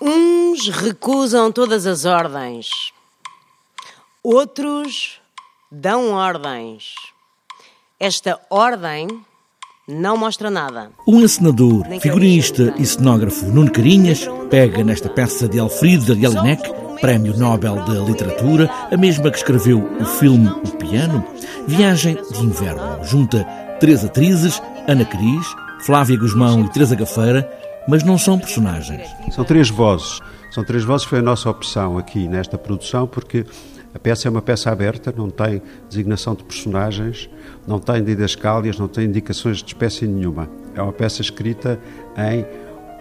Uns recusam todas as ordens, outros dão ordens. Esta ordem não mostra nada. O encenador, figurinista e cenógrafo Nuno Carinhas pega nesta peça de Alfredo de Jelinek, Prémio Nobel de Literatura, a mesma que escreveu o filme O Piano, Viagem de Inverno. Junta três atrizes, Ana Cris, Flávia Guzmão e Teresa Gafeira, mas não são personagens. São três vozes. São três vozes, foi a nossa opção aqui nesta produção, porque a peça é uma peça aberta, não tem designação de personagens, não tem didascálias, não tem indicações de espécie nenhuma. É uma peça escrita em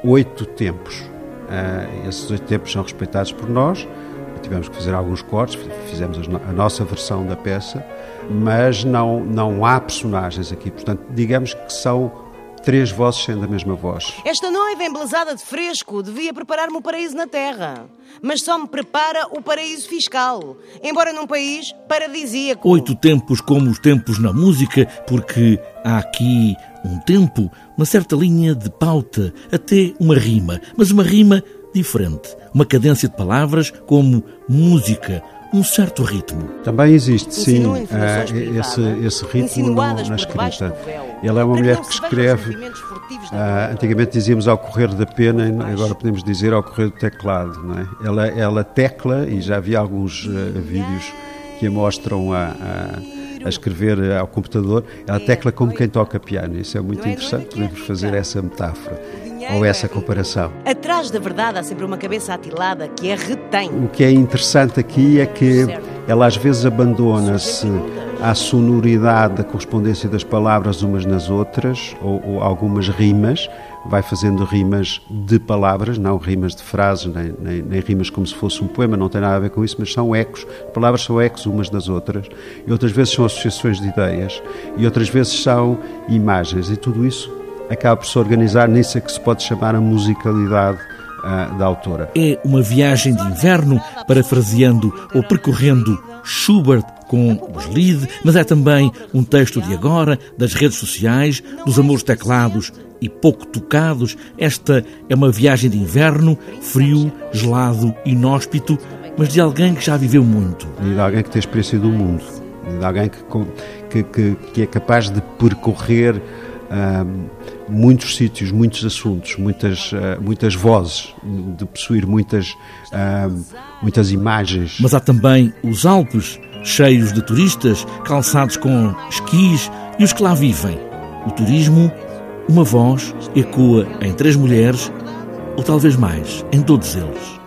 oito tempos. Uh, esses oito tempos são respeitados por nós. Tivemos que fazer alguns cortes, fizemos a nossa versão da peça, mas não, não há personagens aqui. Portanto, digamos que são três vozes sendo a mesma voz. Esta noiva embelezada de fresco devia preparar-me o paraíso na terra, mas só me prepara o paraíso fiscal, embora num país paradisíaco. Oito tempos como os tempos na música, porque há aqui um tempo, uma certa linha de pauta, até uma rima, mas uma rima diferente, uma cadência de palavras como música, um certo ritmo. Também existe, sim, uh, esse, esse ritmo no, na escrita. Ela é uma mulher que escreve, uh, antigamente dizíamos ao correr da pena, agora podemos dizer ao correr do teclado. Não é? ela, ela tecla, e já vi alguns uh, vídeos que a mostram a, a, a, escrever ao computador, ela tecla como quem toca piano. Isso é muito é, interessante, é podemos fazer essa metáfora ou essa comparação. Atrás da verdade há sempre uma cabeça atilada que a retém. O que é interessante aqui é que ela às vezes abandona-se à sonoridade da correspondência das palavras umas nas outras, ou, ou, algumas rimas, vai fazendo rimas de palavras, não rimas de frases, nem, nem, nem, rimas como se fosse um poema, não tem nada a ver com isso, mas são ecos. Palavras são ecos umas das outras, e outras vezes são associações de ideias, e outras vezes são imagens, e tudo isso acaba por se organizar nisso que se pode chamar a musicalidade uh, da autora. É uma viagem de inverno, parafraseando ou percorrendo Schubert com os Lied, mas é também um texto de agora, das redes sociais, dos amores teclados e pouco tocados. Esta é uma viagem de inverno, frio, gelado, inóspito, mas de alguém que já viveu muito. E de alguém que tem experiência do mundo. De alguém que, que, que é capaz de percorrer muitos sítios, muitos assuntos, muitas, uh, muitas vozes, de possuir muitas, uh, muitas imagens. Mas há também os Alpes, cheios de turistas, calçados com esquis e os que lá vivem. O turismo, uma voz, ecoa em três mulheres, ou talvez mais, em todos eles.